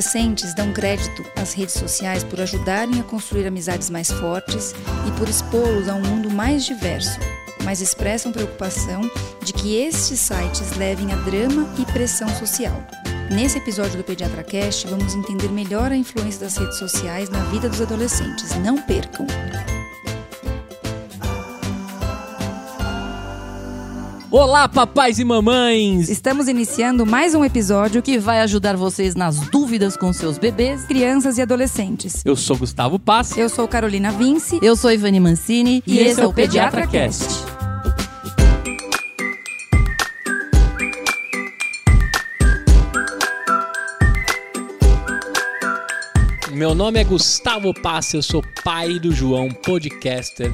adolescentes dão crédito às redes sociais por ajudarem a construir amizades mais fortes e por expô-los a um mundo mais diverso, mas expressam preocupação de que estes sites levem a drama e pressão social. Nesse episódio do Pediatra Cast, vamos entender melhor a influência das redes sociais na vida dos adolescentes. Não percam! Olá, papais e mamães! Estamos iniciando mais um episódio que vai ajudar vocês nas dúvidas com seus bebês, crianças e adolescentes. Eu sou Gustavo Pass. Eu sou Carolina Vince. Eu sou Ivani Mancini. E, e esse é o Pediatra Cast. Meu nome é Gustavo Pass, eu sou pai do João, podcaster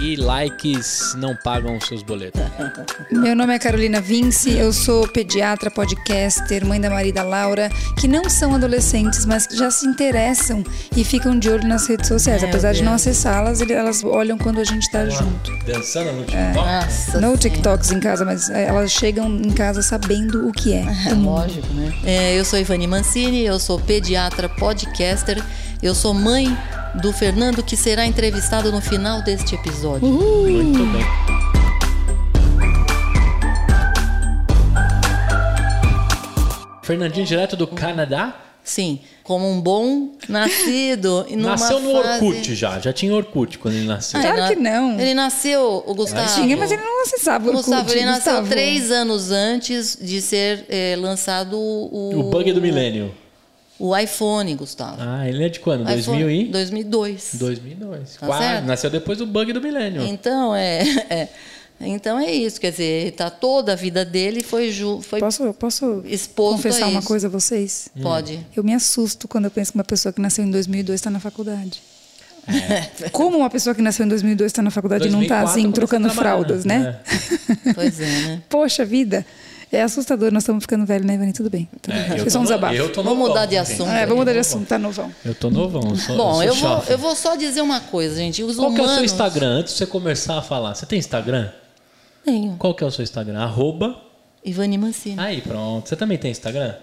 e likes não pagam os seus boletos. Meu nome é Carolina Vince, eu sou pediatra, podcaster, mãe da Marida Laura, que não são adolescentes, mas que já se interessam e ficam de olho nas redes sociais. É, Apesar de não acessá-las, elas olham quando a gente está junto. Dançando no TikTok? É. Nossa no TikToks em casa, mas é, elas chegam em casa sabendo o que é. é lógico, né? É, eu sou Ivani Mancini, eu sou pediatra, podcaster, eu sou mãe do Fernando, que será entrevistado no final deste episódio. Uhul. Muito bem. Fernandinho, direto do Canadá? Sim, como um bom nascido. Nasceu no fase... Orkut já, já tinha Orkut quando ele nasceu. Ah, claro que não. Ele nasceu, o Gustavo. Tinha, mas ele não acessava o Orkut. Gustavo, ele nasceu Gustavo. três anos antes de ser é, lançado o... O bug do milênio. O iPhone, Gustavo. Ah, ele é de quando? 2000 e? 2002. 2002. Tá Quase, nasceu depois do bug do milênio. Então, é, é, Então é isso, quer dizer, tá toda a vida dele foi ju, foi Posso posso confessar uma coisa a vocês? Pode. Eu me assusto quando eu penso que uma pessoa que nasceu em 2002 está na faculdade. É. Como uma pessoa que nasceu em 2002 está na faculdade 2004, e não está assim trocando fraldas, né? É. Pois é, né? Poxa vida. É assustador, nós estamos ficando velhos, né, Ivani? Tudo bem. Tudo é, bem. Foi só um. Eu tô novão, vamos mudar de assunto. É, vamos mudar de assunto, tá novão. Eu tô novão. Eu sou, Bom, eu, eu vou, eu vou só dizer uma coisa, gente. Os Qual humanos... que é o seu Instagram? Antes de você começar a falar. Você tem Instagram? Tenho. Qual que é o seu Instagram? Arroba... Ivani Mancini. Aí, pronto. Você também tem Instagram?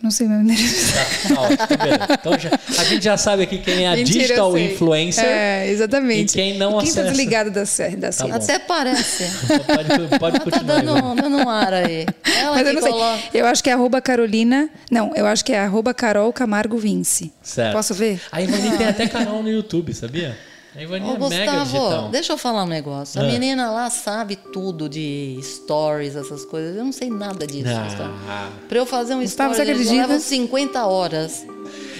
Não sei meu endereço. Tá, tá então já, a gente já sabe aqui quem é a Mentira, digital influencer. É, exatamente. E quem não e quem tá desligado da série. Da tá Até parece. pode, pode continuar. Tá dando, dando um ar aí. Ela Mas eu não coloca... sei. Eu acho que é arroba Carolina. Não, eu acho que é arroba Carol Camargo Vince. Certo. Posso ver? A Ivani tem até canal no YouTube, sabia? A Ô, é Gustavo, mega digital. deixa eu falar um negócio. A Ah. menina lá sabe tudo de stories, essas coisas. Eu não sei nada disso, Gustavo. Ah, Pra eu fazer um Gustavo, stories, levo 50 horas.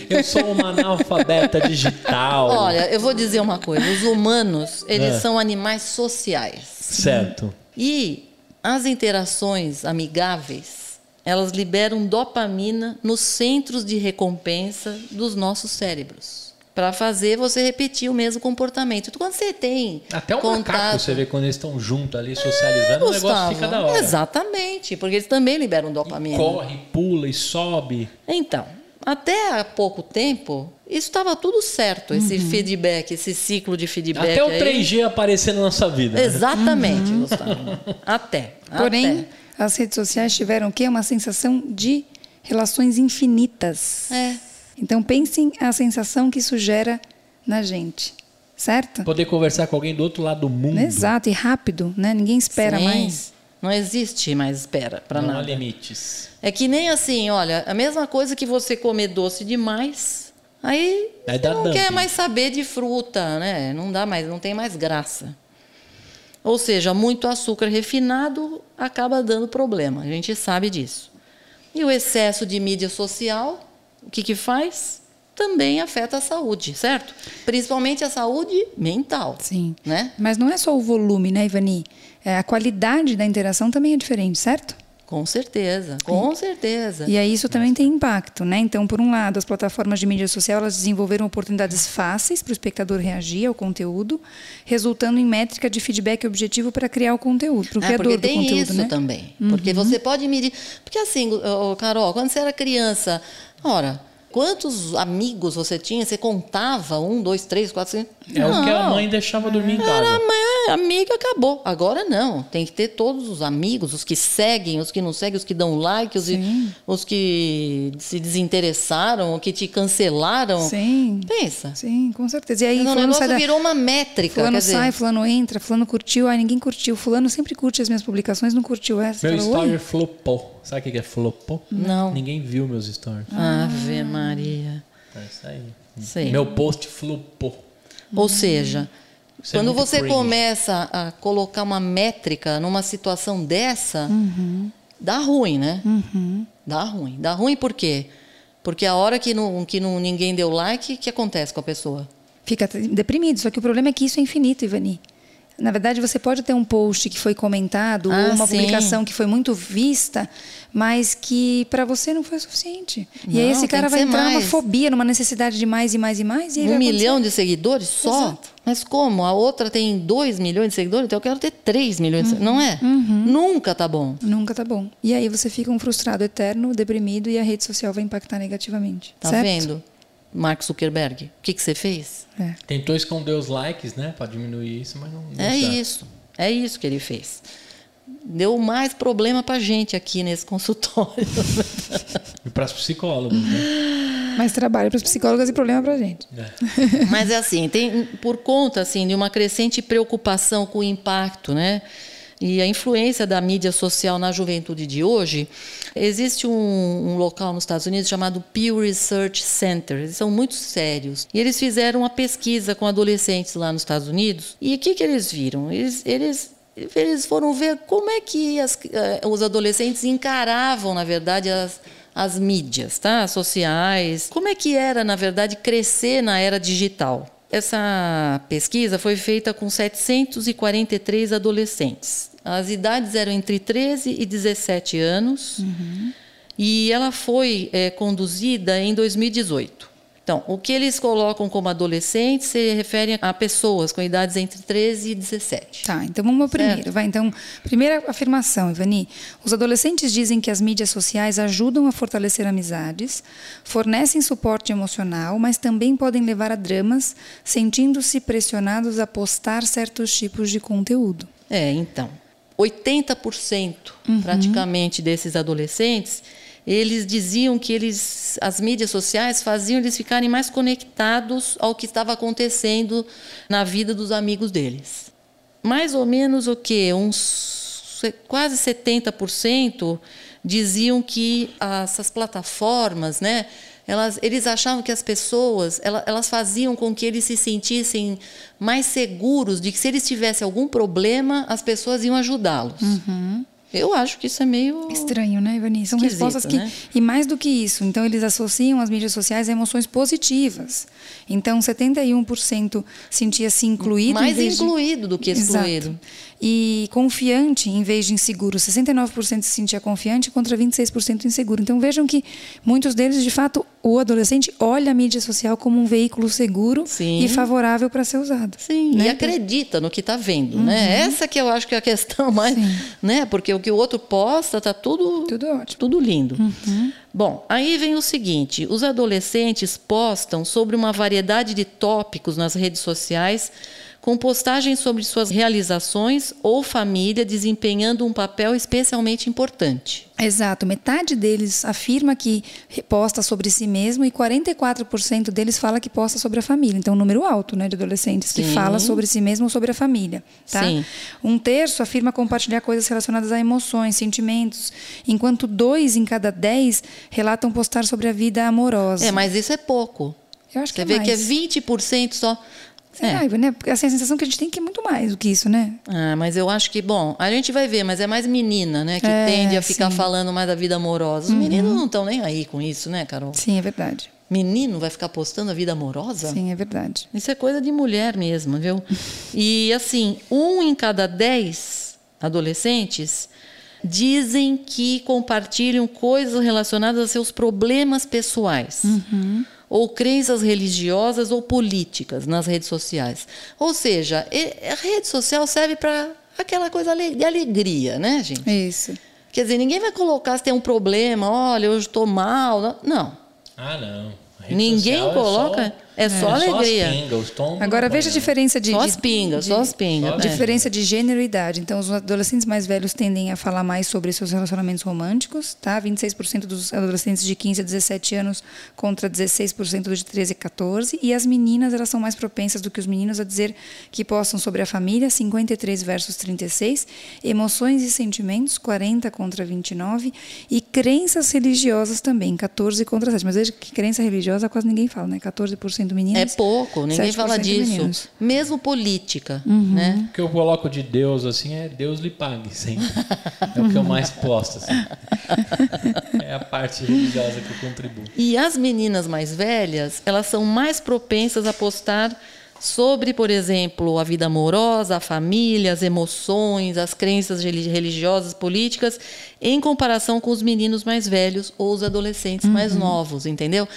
eu sou uma analfabeta digital. Olha, eu vou dizer uma coisa. Os humanos, eles É. são animais sociais. Certo. E as interações amigáveis, elas liberam dopamina nos centros de recompensa dos nossos cérebros. Para fazer você repetir o mesmo comportamento. Então, quando você tem Até o contato... macaco, você vê quando eles estão juntos ali, socializando, o negócio fica da hora. Exatamente, porque eles também liberam dopamina. Corre, pula e sobe. Então, até há pouco tempo, isso estava tudo certo, esse feedback, esse ciclo de feedback. Até o aí. 3G aparecer na nossa vida. né? Exatamente, Gustavo. Até. Porém, até. as redes sociais tiveram o quê? Uma sensação de relações infinitas. É. Então pensem a sensação que isso gera na gente. Certo? Poder conversar com alguém do outro lado do mundo. Exato, e rápido, né? Ninguém espera Sim. mais. Não existe mais espera para Não há nada. limites. É que nem assim, olha, a mesma coisa que você comer doce demais, aí Aí não dumping. quer mais saber de fruta, né? Não dá mais, não tem mais graça. Ou seja, muito açúcar refinado acaba dando problema. A gente sabe disso. E o excesso de mídia social, o que que faz? Também afeta a saúde, certo? Principalmente a saúde mental. Sim. Né? Mas não é só o volume, né, Ivani? É, a qualidade da interação também é diferente, certo? Com certeza, com certeza. E aí isso também tem impacto, né? Então, por um lado, as plataformas de mídia social elas desenvolveram oportunidades fáceis para o espectador reagir ao conteúdo, resultando em métrica de feedback objetivo para criar o conteúdo, para o Ah, criador porque do tem conteúdo, isso né? também. Porque você pode medir. Porque assim, Carol, quando você era criança, ora, quantos amigos você tinha? Você contava? Um, dois, três, quatro, cinco. É o que a Não. mãe deixava dormir em casa. Era, mãe, amiga, acabou. Agora não. Tem que ter todos os amigos, os que seguem, os que não seguem, os que dão like, os, os que se desinteressaram, os que te cancelaram. Sim. Pensa. Sim, com certeza. E aí, o negócio sai da... virou uma métrica. Fulano dizer... sai, fulano entra, fulano curtiu, aí ninguém curtiu. Fulano sempre curte as minhas publicações, não curtiu essa. Meu fala, story flopou. Sabe o que é flopou? Não. Ninguém viu meus stories. Ave Maria. É isso aí. Sim. Meu post flopou. Ou seja, Isso é quando é você cringe. começa a colocar uma métrica numa situação dessa, uhum. dá ruim, né? Uhum. Dá ruim. Dá ruim por quê? Porque a hora que, não, que não, ninguém deu like, o que acontece com a pessoa? Fica deprimido. Só que o problema é que isso é infinito, Ivani. Na verdade, você pode ter um post que foi comentado ah, ou uma sim. publicação que foi muito vista, mas que para você não foi suficiente. Não, e aí esse cara vai entrar mais. numa fobia, numa necessidade de mais e mais e mais. E um milhão de seguidores só? Exato. Mas como? A outra tem 2 milhões de seguidores, então eu quero ter 3 milhões uhum. de seguidores. Não é? Uhum. Nunca tá bom. Nunca tá bom. E aí você fica um frustrado eterno, deprimido e a rede social vai impactar negativamente. Tá certo? vendo? Mark Zuckerberg, o que, que você fez? É. Tentou esconder os likes, né? Para diminuir isso, mas não. não é certo. isso. É isso que ele fez. Deu mais problema para gente aqui nesse consultório. e para os psicólogos, né? Mais trabalho para os psicólogos e problema para gente. É. Mas é assim, tem por conta assim de uma crescente preocupação com o impacto, né? E a influência da mídia social na juventude de hoje, existe um, um, local nos Estados Unidos chamado Pew Research Center. Eles são muito sérios. E eles fizeram uma pesquisa com adolescentes lá nos Estados Unidos. E o que, que eles viram? Eles, eles eles foram ver como é que as, uh, os adolescentes encaravam, na verdade, as, as mídias tá? sociais. Como é que era, na verdade, crescer na era digital? Essa pesquisa foi feita com 743 adolescentes. As idades eram entre 13 e 17 anos. Uhum. E ela foi é, conduzida em 2018. Então, o que eles colocam como adolescentes se refere a pessoas com idades entre 13 e 17. Tá, então vamos ao primeiro. Vai, então, primeira afirmação, Ivani. Os adolescentes dizem que as mídias sociais ajudam a fortalecer amizades, fornecem suporte emocional, mas também podem levar a dramas, sentindo-se pressionados a postar certos tipos de conteúdo. É, então. 80% uhum. praticamente desses adolescentes eles diziam que eles, as mídias sociais faziam eles ficarem mais conectados ao que estava acontecendo na vida dos amigos deles. Mais ou menos o que? Uns quase 70% diziam que essas plataformas, né, elas, eles achavam que as pessoas elas, elas, faziam com que eles se sentissem mais seguros de que se eles tivessem algum problema, as pessoas iam ajudá-los. Uhum. Eu acho que isso é meio. Estranho, né, Ivani? São respostas que. Né? E mais do que isso, então eles associam as mídias sociais a emoções positivas. Então, 71% sentia-se incluído. Mais incluído de... do que excluído. Exato. E confiante em vez de inseguro. 69% se sentia confiante contra 26% inseguro. Então, vejam que muitos deles, de fato, o adolescente olha a mídia social como um veículo seguro Sim. e favorável para ser usado. Sim, né? e acredita no que está vendo, uhum. né? Essa que eu acho que é a questão mais, Sim. né? Porque o que o outro posta tá tudo tudo ótimo, tudo lindo. Uhum. Bom, aí vem o seguinte: os adolescentes postam sobre uma variedade de tópicos nas redes sociais com postagens sobre suas realizações ou família desempenhando um papel especialmente importante. Exato, metade deles afirma que posta sobre si mesmo e 44% deles fala que posta sobre a família. Então, um número alto, né, de adolescentes Sim. que fala sobre si mesmo ou sobre a família, tá? Sim. Um terço afirma compartilhar coisas relacionadas a emoções, sentimentos, enquanto dois em cada dez relatam postar sobre a vida amorosa. É, mas isso é pouco. Eu acho Você que é vê mais. que é 20% só sem é. raiva, né? Porque assim, a sensação que a gente tem que é muito mais do que isso, né? Ah, mas eu acho que, bom, a gente vai ver, mas é mais menina, né? Que é, tende a ficar sim. falando mais da vida amorosa. Os uhum. meninos não estão nem aí com isso, né, Carol? Sim, é verdade. Menino vai ficar postando a vida amorosa? Sim, é verdade. Isso é coisa de mulher mesmo, viu? e assim, um em cada dez adolescentes dizem que compartilham coisas relacionadas a seus problemas pessoais. Uhum ou crenças religiosas ou políticas nas redes sociais. Ou seja, a rede social serve para aquela coisa de alegria, né, gente? Isso. Quer dizer, ninguém vai colocar se tem um problema, olha, hoje estou mal. Não. Ah, não. Ninguém coloca. É só É só Só as alegria. pingas, os tombos. Agora não veja a diferença de. Só de- as pingas, de- só as pingas. só é. Diferença de gênero e idade. Então, os adolescentes mais velhos tendem a falar mais sobre seus relacionamentos românticos, tá? 26% dos adolescentes de 15 a 17 anos contra 16% dos de 13 a 14. E as meninas, elas são mais propensas do que os meninos a dizer que postam sobre a família, 53 versus 36. Emoções e sentimentos, 40 contra 29. E crenças religiosas também, 14 contra 7. Mas veja que crença religiosa quase ninguém fala, né? 14% É meninas. pouco, ninguém 7% fala disso. meninos. Mesmo política, Uhum. né? O que eu coloco de Deus, assim, é Deus lhe pague, sempre. É o que eu mais posto, assim. É a parte religiosa que eu contribuo. E as meninas mais velhas, elas são mais propensas a postar sobre, por exemplo, a vida amorosa, a família, as emoções, as crenças reli- religiosas, políticas, em comparação com os meninos mais velhos ou os adolescentes mais novos, entendeu?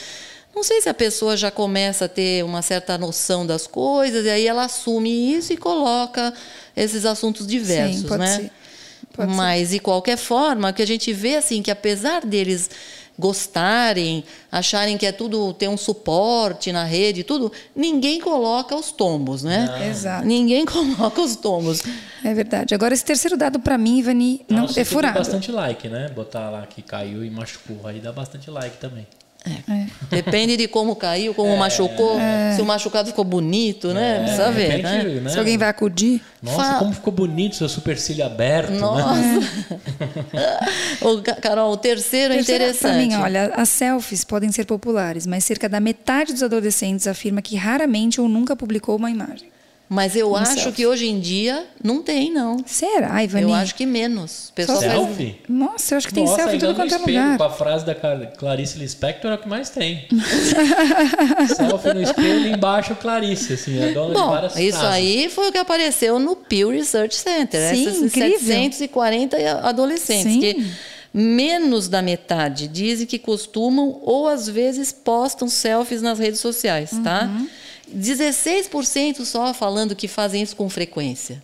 Não sei se a pessoa já começa a ter uma certa noção das coisas e aí ela assume isso e coloca esses assuntos diversos, Sim, pode né? ser. Pode ser. Mas, de qualquer forma, que a gente vê assim que apesar deles gostarem, acharem que é tudo ter um suporte na rede, tudo, ninguém coloca os tombos, né? Exato. Ninguém coloca os tombos. É verdade. Agora, esse terceiro dado, para mim, Ivani, não, Nossa, é tem furado. bastante like, né? Botar lá que caiu e machucou. Aí dá bastante like também. Depende de como caiu, como machucou, se o machucado ficou bonito, né? É, Precisa ver, repente, né? né? Se alguém vai acudir. Nossa, Fa- como ficou bonito seu supercílio aberto, né? Nossa. Ô, Ca- Carol, o terceiro é Terceiro, interessante. Pra mim, olha, as selfies podem ser populares, mas cerca da metade dos adolescentes afirma que raramente ou nunca publicou uma imagem. Mas eu acho selfie. que hoje em dia não tem, não. Será, Ivani? Eu acho que menos. Pessoal Só faz- Selfie? Nossa, eu acho que tem Nossa, selfie em tudo no quanto é espelho, lugar. Com a frase da Clarice Lispector é o que mais tem. selfie no espelho e embaixo Clarice, assim, é dona de Bom, várias isso frases. aí foi o que apareceu no Pew Research Center. Sim, Essas incrível. 740 adolescentes Sim. que menos da metade dizem que costumam ou às vezes postam selfies nas redes sociais, tá? Uhum. 16% só falando que fazem isso com frequência.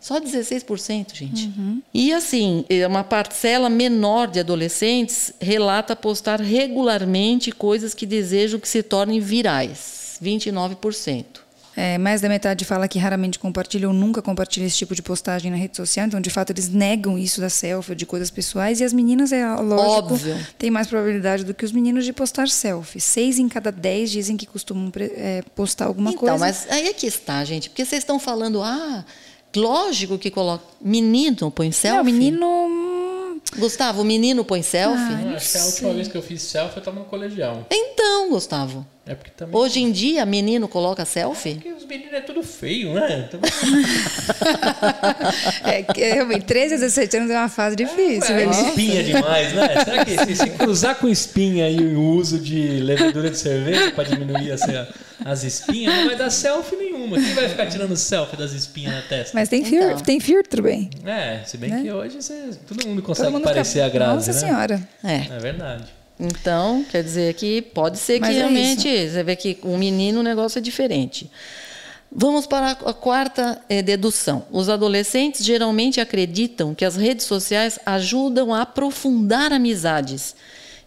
Só 16%, gente. Uhum. E assim, é uma parcela menor de adolescentes relata postar regularmente coisas que desejam que se tornem virais. 29%. É, mais da metade fala que raramente compartilha ou nunca compartilha esse tipo de postagem na rede social. Então, de fato, eles negam isso da selfie de coisas pessoais. E as meninas, é lógico, Óbvio. tem mais probabilidade do que os meninos de postar selfie. Seis em cada dez dizem que costumam é, postar alguma então, coisa. mas aí é que está, gente. Porque vocês estão falando, ah, lógico que coloca. Menino põe selfie? Não, menino. Gustavo, o menino põe selfie? Eu acho que a última vez que eu fiz selfie eu tava no colegial. Então, Gustavo. É porque também. Hoje em dia, menino coloca selfie? Porque os meninos é tudo feio, né? Então, É, que, realmente, 13 a 17 anos é uma fase difícil. é eles- espinha demais, né? Será que se, se cruzar com espinha e o uso de levedura de cerveja para diminuir assim, a- as espinhas, não vai dar selfie nenhuma. Quem vai ficar tirando selfie das espinhas na testa? Mas tem, fir Então. tem filtro bem. É, se bem que hoje você- todo mundo Todo consegue mundo parecer a Grazi, Nossa né? Senhora. É. É verdade. Então, quer dizer que pode ser que Mas é realmente você vê que um menino o negócio é diferente. Vamos para a quarta eh, dedução. Os adolescentes geralmente acreditam que as redes sociais ajudam a aprofundar amizades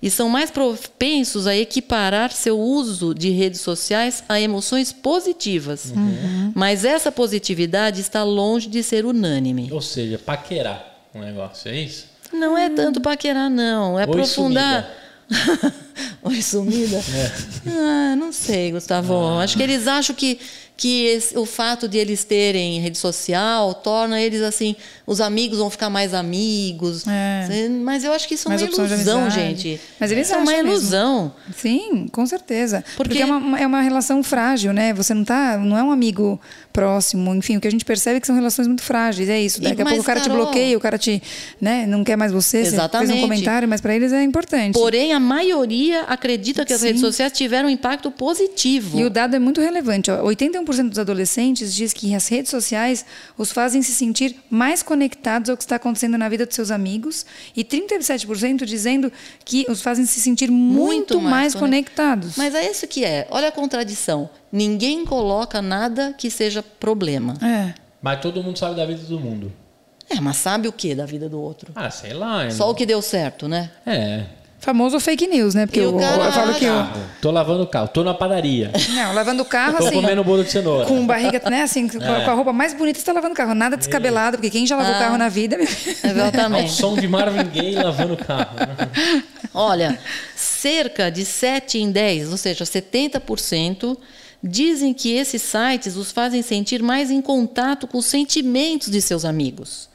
e são mais propensos a equiparar seu uso de redes sociais a emoções positivas. Mas essa positividade está longe de ser unânime. Ou seja, paquerar um negócio, é isso? Não é tanto paquerar, não. É Oi, aprofundar. Oi, sumida? É. Ah, não sei, Gustavo. Acho que eles acham que, que esse- o fato de eles terem rede social torna eles assim, os amigos vão ficar mais amigos. É. Mas eu acho que isso é Mais uma ilusão, gente. Mas eles isso é uma acham mesmo. ilusão. Sim, com certeza. Porque, Porque- é, uma, é uma relação frágil, né? Você não tá, não é um amigo próximo, enfim, o que a gente percebe é que são relações muito frágeis, é isso. E- Daqui a mas, pouco o cara te Carol- bloqueia, o cara te, né, não quer mais você, você fez Exatamente. um comentário, mas para eles é importante. Porém, a maioria acredita que as Sim. redes sociais tiveram um impacto positivo. E o dado é muito relevante. ó. 81% dos adolescentes diz que as redes sociais os fazem se sentir mais conectados ao que está acontecendo na vida dos seus amigos e 37% dizendo que os fazem se sentir muito, Muito mais mais, conec- conectados. Mas é isso que é. Olha a contradição. Ninguém coloca nada que seja problema. É. Mas todo mundo sabe da vida todo mundo. É, mas sabe o que da vida do outro? Ah, sei lá. Só o que deu certo, né? É. Famoso fake news, né? Porque E eu, o eu falo que eu. Carro. Tô lavando o carro, tô na padaria. Não, lavando o carro Tô assim. comendo bolo de cenoura. Com barriga, né? Assim, com a- É. com a roupa mais bonita, você tá lavando o carro. Nada descabelado, porque quem já lavou o Ah. carro na vida. Ao Exatamente. som de Marvin Gaye lavando o carro. Olha, cerca de 7 em 10, ou seja, 70%, dizem que esses sites os fazem sentir mais em contato com os sentimentos de seus amigos.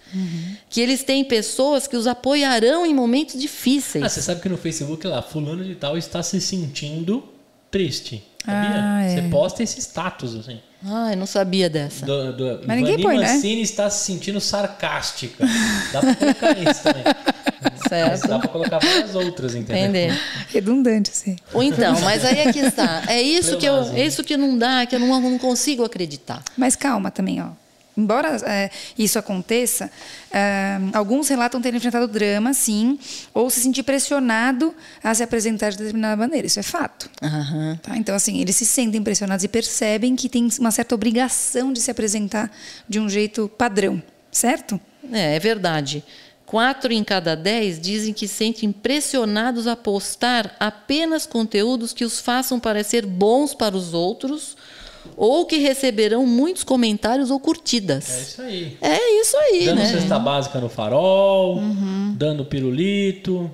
Que eles têm pessoas que os apoiarão em momentos Ah, difíceis. você sabe que no Facebook lá, fulano de tal está se sentindo triste. Sabia? Ah, é. Você posta esse status, assim. Ai, não sabia dessa. Do, do, Mas ninguém põe, né? Mancini está se sentindo sarcástica. Dá pra colocar isso também. Mas Certo? dá pra colocar várias outras, entendeu? Entender. Redundante, assim. Ou então, mas aí é que está. É isso que eu, é isso que não dá, que eu não, não consigo acreditar. Mas calma também, ó. Embora é, isso aconteça, é, alguns relatam ter enfrentado drama, sim, ou se sentir pressionado a se apresentar de determinada maneira. Isso é fato. Aham. Tá? Então, assim, eles se sentem pressionados e percebem que tem uma certa obrigação de se apresentar de um jeito padrão, certo? É, é verdade. Quatro em cada dez dizem que sentem pressionados a postar apenas conteúdos que os façam parecer bons para os outros ou que receberão muitos comentários ou É curtidas. isso aí. É isso aí, Dando né? cesta básica no farol, dando pirulito,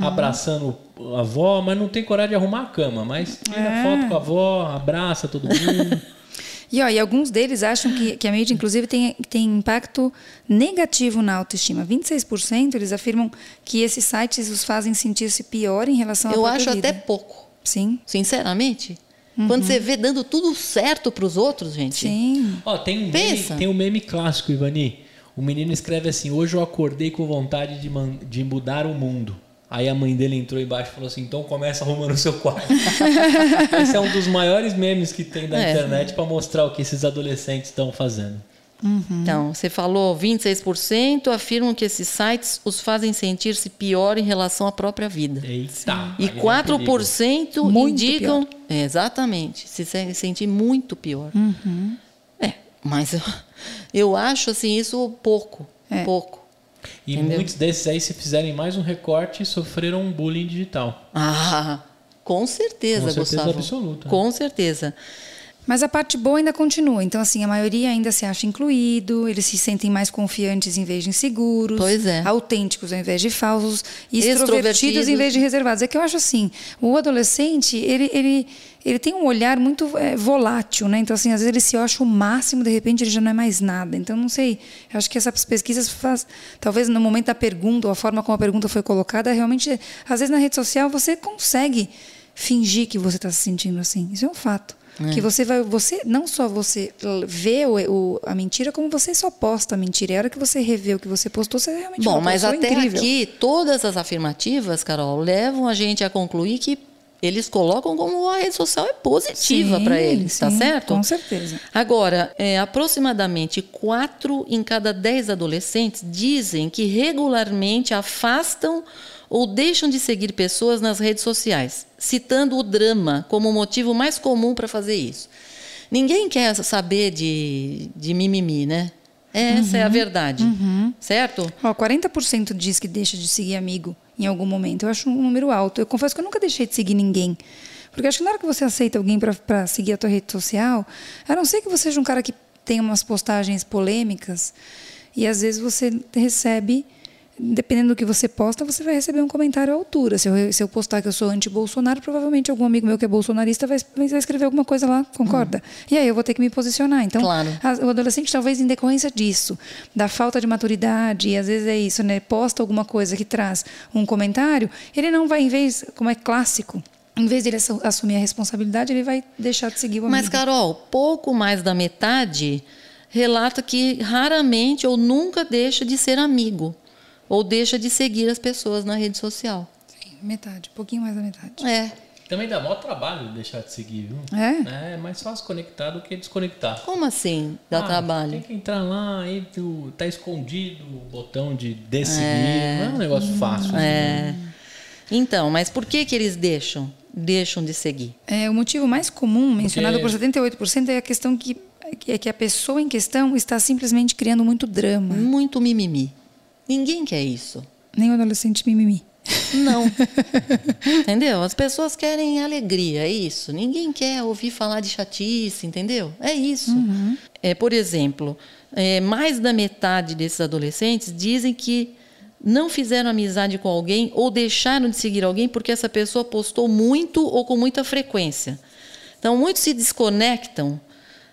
abraçando a avó, mas não tem coragem de arrumar a cama. Mas tira foto com a avó, abraça todo mundo. E, ó, e alguns deles acham que, que a mídia, inclusive, tem, tem impacto negativo na autoestima. 26% eles afirmam que esses sites os fazem sentir-se pior em relação à Eu acho vida. até pouco, Sim, sinceramente. Quando você vê dando tudo certo para os outros, gente. sim. Ó, tem um, meme, Pensa. tem um meme clássico, Ivani. O menino escreve assim: Hoje eu acordei com vontade de, man- de mudar o mundo. Aí a mãe dele entrou embaixo e falou assim: Então começa arrumando o seu quarto. Esse é um dos maiores memes que tem da É. internet para mostrar o que esses adolescentes estão fazendo. Então, você falou 26% afirmam que esses sites os fazem sentir-se pior em relação à própria vida. Eita! E aí vem o perigo. 4% Muito indicam. É, exatamente. Se se- sentir muito pior. Uhum. É, mas eu, eu acho assim isso pouco. É. Pouco. E Entendeu? muitos desses aí, se fizerem mais um recorte, sofreram um bullying digital. Ah, com certeza, Com certeza Gustavo. absoluta. Com certeza. Mas a parte boa ainda continua. Então, assim, a maioria ainda se acha incluído, eles se sentem mais confiantes em vez de inseguros, Pois é. autênticos ao invés de falsos, e extrovertidos Extrovertidos. em vez de reservados. É que eu acho assim, o adolescente, ele, ele, ele tem um olhar muito é, volátil, né? Então, assim, às vezes ele se acha o máximo, de repente ele já não é mais nada. Então, não sei, eu acho que essas pesquisas faz, talvez no momento da pergunta, ou a forma como a pergunta foi colocada, realmente, às vezes na rede social você consegue fingir que você está se sentindo assim. Isso é um fato. Que você vai, você não só você vê o, o- a mentira, como você só posta a mentira. E a hora que você revê o que você postou, você realmente Bom, fala, mas "Pô, eu sou até incrível. aqui, todas as afirmativas, Carol, levam a gente a concluir que eles colocam como a rede social é positiva para eles, tá sim, certo? com certeza. Agora, é, aproximadamente 4 em cada 10 adolescentes dizem que regularmente afastam ou deixam de seguir pessoas nas redes sociais, citando o drama como o motivo mais comum para fazer isso. Ninguém quer saber de, de mimimi, né? Essa Uhum. é a verdade, certo? Ó, 40% diz que deixa de seguir amigo em algum momento. Eu acho um número alto. Eu confesso que eu nunca deixei de seguir ninguém. Porque acho que na hora que você aceita alguém para seguir a tua rede social, a não ser que você seja um cara que tem umas postagens polêmicas, e às vezes você recebe, dependendo do que você posta, você vai receber um comentário à altura. Se eu, se eu postar que eu sou anti-Bolsonaro, provavelmente algum amigo meu que é bolsonarista vai, vai escrever alguma coisa lá, concorda? E aí eu vou ter que me posicionar. Então, Claro. a- o adolescente, talvez em decorrência disso, da falta de maturidade, e às vezes é isso, né? Posta alguma coisa que traz um comentário, ele não vai, em vez, como é clássico, em vez de ele assu- assumir a responsabilidade, ele vai deixar de seguir o amigo. Mas, Carol, pouco mais da metade relata que raramente ou nunca deixa de ser amigo ou deixa de seguir as pessoas na rede social. Sim, metade, um pouquinho mais da metade. É. Também dá maior trabalho deixar de seguir, viu? É? É mais fácil conectar do que desconectar. Como assim dá Ah, trabalho? Tem que entrar lá, aí tu, tá escondido o botão de desseguir. É. Não é um negócio fácil. É. Então, mas por que que eles deixam? Deixam de seguir. É, o motivo mais comum, mencionado Porque- por 78%, é a questão que, que é que a pessoa em questão está simplesmente criando muito drama. Muito mimimi. Ninguém quer isso. Nem o adolescente mimimi. Não. entendeu? As pessoas querem alegria, é isso. Ninguém quer ouvir falar de chatice, entendeu? É isso. Uhum. É, por exemplo, é, mais da metade desses adolescentes dizem que não fizeram amizade com alguém ou deixaram de seguir alguém porque essa pessoa postou muito ou com muita frequência. Então, muitos se desconectam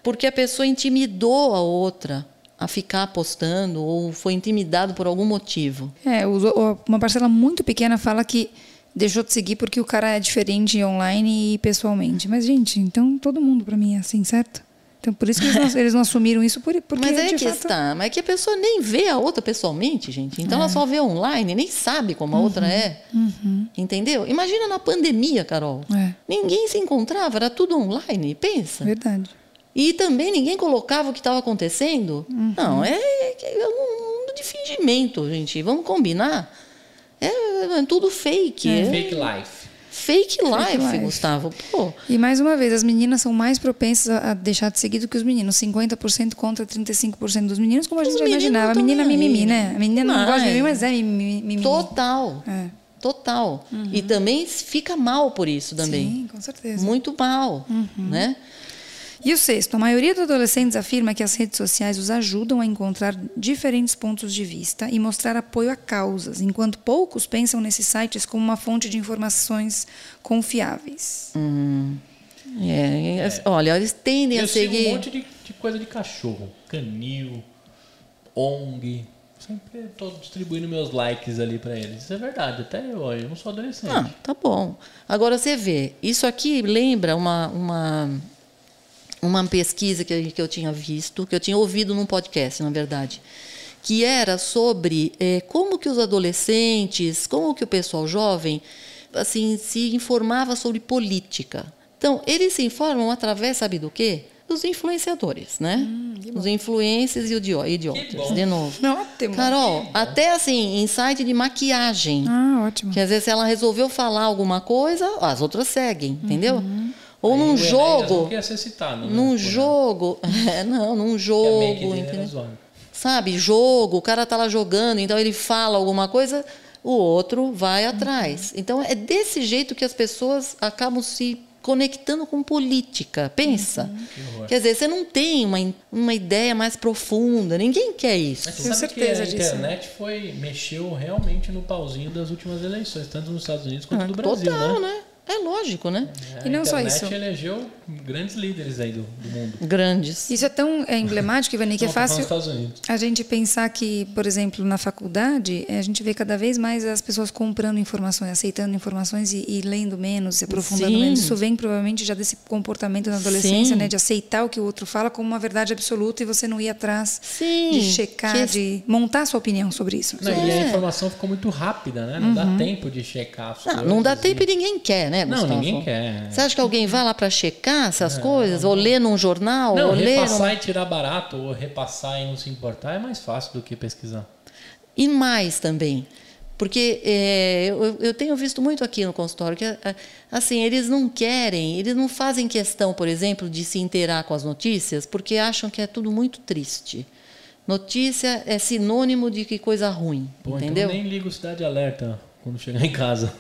porque a pessoa intimidou a outra a ficar postando ou foi intimidado por algum motivo. É, uma parcela muito pequena fala que deixou de seguir porque o cara é diferente online e pessoalmente. Mas, gente, então todo mundo para mim é assim, certo? Então, por isso que eles não, eles não assumiram isso, porque Mas é que fato... está. Mas é que a pessoa nem vê a outra pessoalmente, gente. Então, é. ela só vê online, nem sabe como a uhum, outra é. Uhum. Entendeu? Imagina na pandemia, Carol. É. Ninguém se encontrava, era tudo online. Pensa. Verdade. E também ninguém colocava o que estava acontecendo. Uhum. Não, é, é, um mundo de fingimento, gente. Vamos combinar? É, é tudo fake. É. Fake life. Fake life, fake life, Gustavo. Pô. E mais uma vez, as meninas são mais propensas a deixar de seguir do que os meninos. 50% contra 35% dos meninos, como a gente já imaginava. A menina mimimi, né? A menina não, não gosta de mimimi, mas é mimimi. Total. É. Total. Uhum. E também fica mal por isso também. Sim, com certeza. Muito mal, uhum. né? E o sexto, a maioria dos adolescentes afirma que as redes sociais os ajudam a encontrar diferentes pontos de vista e mostrar apoio a causas, enquanto poucos pensam nesses sites como uma fonte de informações confiáveis. Hum. É, é. Olha, eles tendem Eu a seguir. um monte de, de, coisa de cachorro, canil, ONG. Sempre estou distribuindo meus likes ali para eles. Isso é verdade, até eu, eu não sou adolescente. Ah, tá bom. Agora você vê, isso aqui lembra uma, uma uma pesquisa que, que eu tinha visto, que eu tinha ouvido num podcast, na verdade, que era sobre é, como que os adolescentes, como que o pessoal jovem, assim, se informava sobre política. Então, eles se informam através, sabe do quê? Dos influenciadores, né? Hum, Os influencers e idiotas, de novo. Ótimo. Carol, até assim, site de maquiagem. Ah, ótimo. Que às vezes ela resolveu falar alguma coisa, as outras seguem, uhum. Ou Aí num jogo. Não ser citado, né? Num jogo. É, não, num jogo. Entendeu? Sabe, jogo, o cara tá lá jogando, então ele fala alguma coisa, o outro vai uhum. atrás. Então é desse jeito que as pessoas acabam se conectando com política. Pensa. Uhum. Quer dizer, você não tem uma, uma ideia mais profunda. Ninguém quer isso. Mas você sabe certeza que a disso. internet foi, mexeu realmente no pauzinho das últimas eleições, tanto nos Estados Unidos quanto ah, no Brasil. Total, né? né? É lógico, né? É, e não só isso. A internet elegeu grandes líderes aí do, do mundo. Grandes. Isso é tão é emblemático, Ivani, que é fácil a gente pensar que, por exemplo, na faculdade, a gente vê cada vez mais as pessoas comprando informações, aceitando informações e, e lendo menos, se aprofundando Sim. menos. Isso vem provavelmente já desse comportamento na adolescência, Sim. né? De aceitar o que o outro fala como uma verdade absoluta e você não ir atrás Sim. de checar, que... de montar sua opinião sobre isso. Não, é. E a é. informação ficou muito rápida, né? Não uhum. dá tempo de checar as não, coisas. Não dá tempo e ninguém quer, né? Né, Gustavo? Não, ninguém quer. Você acha que alguém vai lá para checar essas é, coisas? Ou ler num jornal? Não, ou repassar ler e tirar barato, ou repassar e não se importar é mais fácil do que pesquisar. E mais também. Porque é, eu, eu, tenho visto muito aqui no consultório que, é, assim, eles não querem, eles não fazem questão, por exemplo, de se inteirar com as notícias, porque acham que é tudo muito triste. Notícia é sinônimo de que coisa ruim, Pô, então entendeu? Então eu nem ligo Cidade Alerta quando chegar em casa.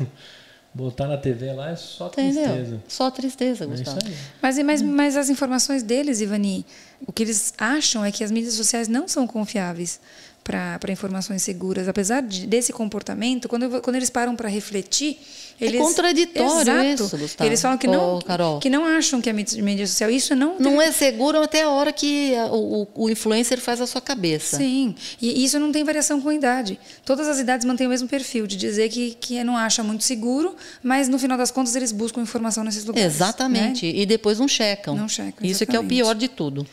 Botar na TV lá é só tristeza. Entendeu? Só tristeza, é Gustavo. É mas, mas, mas as informações deles, Ivani, o que eles acham é que as mídias sociais não são confiáveis para informações seguras. Apesar de, desse comportamento, quando, quando eles param para refletir, é eles, é contraditório exato, isso, Gustavo. Eles falam que não, oh, que não acham que a mídia social isso não não tem... é seguro até a hora que o, o, influencer faz a sua cabeça. Sim, e isso não tem variação com a idade. Todas as idades mantêm o mesmo perfil de dizer que que não acha muito seguro, mas no final das contas eles buscam informação nesses lugares. Exatamente. Né? E depois não checam. Não checam. Isso é que é o pior de tudo.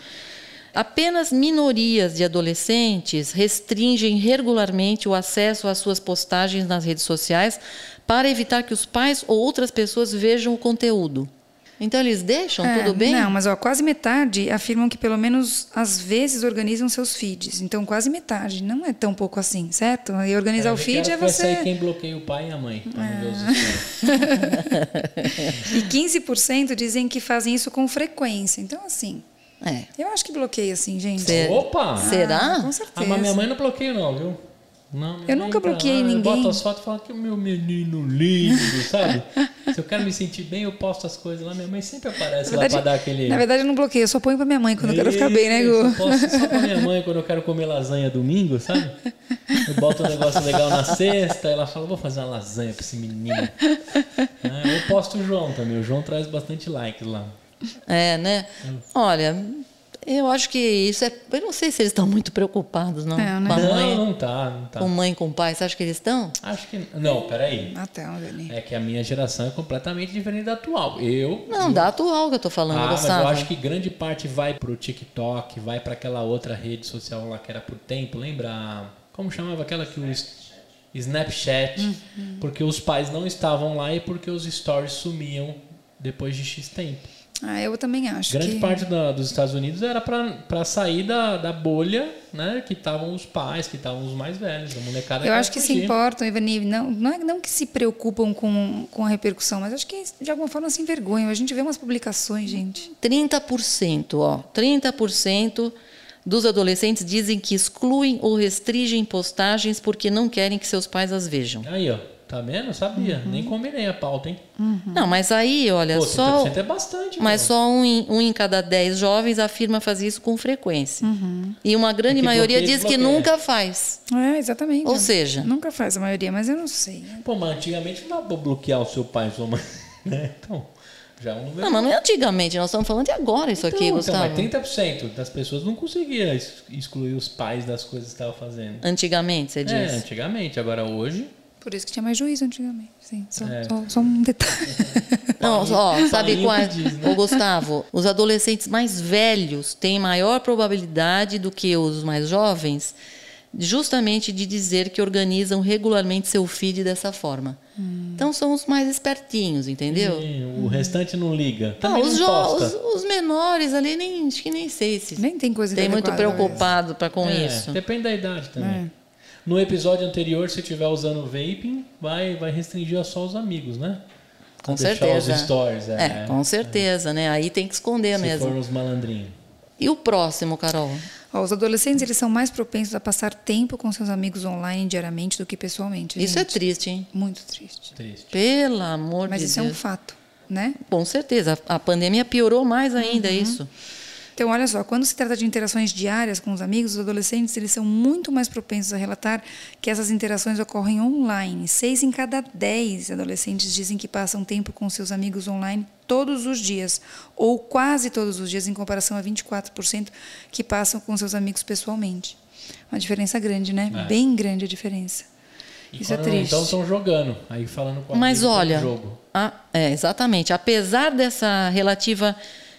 Apenas minorias de adolescentes restringem regularmente o acesso às suas postagens nas redes sociais para evitar que os pais ou outras pessoas vejam o conteúdo. Então eles deixam é, tudo bem? Não, mas ó, quase metade afirmam que pelo menos às vezes organizam seus feeds. Então quase metade, não é tão pouco assim, certo? E organizar é, o feed é você. Vai quem bloqueia o pai e a mãe. É. e 15% dizem que fazem isso com frequência. Então assim, é. Eu acho que bloqueia, assim, gente. Ser... Opa! Será? Ah, com certeza. Ah, mas minha mãe não bloqueia, não, viu? Não, Eu nunca entra bloqueei lá. Eu ninguém. boto as fotos e falo que o meu menino lindo, sabe? Se eu quero me sentir bem, eu posto as coisas lá. Minha mãe sempre aparece Na lá verdade, pra dar aquele. na verdade, eu não bloqueio, eu só ponho pra minha mãe quando eu quero ficar bem, né, Gu? Eu posto só pra minha mãe quando eu quero comer lasanha domingo, sabe? Eu boto um negócio legal na sexta, ela fala, vou fazer uma lasanha pra esse menino. É, eu posto o João também, o João traz bastante likes lá. É, né? Olha, eu acho que isso é. Eu não sei se eles estão muito preocupados, não. É, né? Com a mãe, Não, não tá, não tá. com mãe, com pai. Você acha que eles estão? Acho que. Não, peraí. Até, Vani. É que a minha geração é completamente diferente da atual. Eu. Não, da atual que eu tô falando, Ah, mas Gustavo. eu acho que grande parte vai pro TikTok, vai pra aquela outra rede social lá que era por tempo. Lembra? Como chamava aquela que o Snapchat? Uhum. Porque os pais não estavam lá e porque os stories sumiam depois de X tempo. Ah, eu também acho Grande que... parte da- dos Estados Unidos era para sair da, da bolha, né? Que estavam os pais, que estavam os mais velhos, a molecada. Eu acho que se fugir. importam, Ivani, não, não, é, não que se preocupam com, com a repercussão, mas acho que de alguma forma se envergonham. A gente vê umas publicações, gente. 30%, ó. 30% dos adolescentes dizem que excluem ou restringem postagens porque não querem que seus pais as vejam. Aí, ó. Tá vendo? Eu sabia. Uhum. Nem combinei a pauta, hein? Não, mas aí, olha, Pô, só. 30% é bastante. Mas meu. só um em, um em cada dez jovens afirma fazer isso com frequência. Uhum. E uma grande É que maioria bloqueia, diz que desbloqueia. nunca faz. É, exatamente. Ou seja- Nunca faz a maioria, mas eu não sei. Pô, mas antigamente não dava pra bloquear o seu pai e sua mãe, né? Então, já é um número... Não, mas não é antigamente, nós estamos falando de agora isso aqui, então, Gustavo. Então, mas 30% das pessoas não conseguia ex- excluir os pais das coisas que estavam fazendo. Antigamente, você diz. É, antigamente. Agora, hoje... Por isso que tinha mais juízo antigamente. Sim, só, É. só, só um detalhe. Não, ó, sabe qual é? né? Ô, Gustavo, os adolescentes mais velhos têm maior probabilidade do que os mais jovens, justamente de dizer que organizam regularmente seu feed dessa forma. Hum. Então são os mais espertinhos, entendeu? e o restante não liga. Não, Também os, não os, os menores ali, nem, acho que nem sei se Nem tem coisa tem muito preocupado pra, com É, isso. Depende da idade também. É. No episódio anterior, se estiver usando vaping, vai, vai restringir só os amigos, né? Com deixar certeza. os stories, é. É, com certeza, né? Aí tem que esconder Se mesmo. for os malandrinhos. E o próximo, Carol? Ó, os adolescentes eles são mais propensos a passar tempo com seus amigos online diariamente do que pessoalmente. Isso é triste, hein? muito triste. Triste. Pelo amor Mas de isso é Deus. um fato, né? Com certeza. A a pandemia piorou mais ainda Uhum. isso. Então, olha só, quando se trata de interações diárias com os amigos, os adolescentes eles são muito mais propensos a relatar que essas interações ocorrem online. Seis em cada dez adolescentes dizem que passam tempo com seus amigos online todos os dias, ou quase todos os dias, em comparação a 24% que passam com seus amigos pessoalmente. Uma diferença grande, né? É. Bem grande a diferença. E Isso é triste. Então estão jogando. Aí falando com Mas tá no olha, jogo. a- é, exatamente. Apesar dessa relativa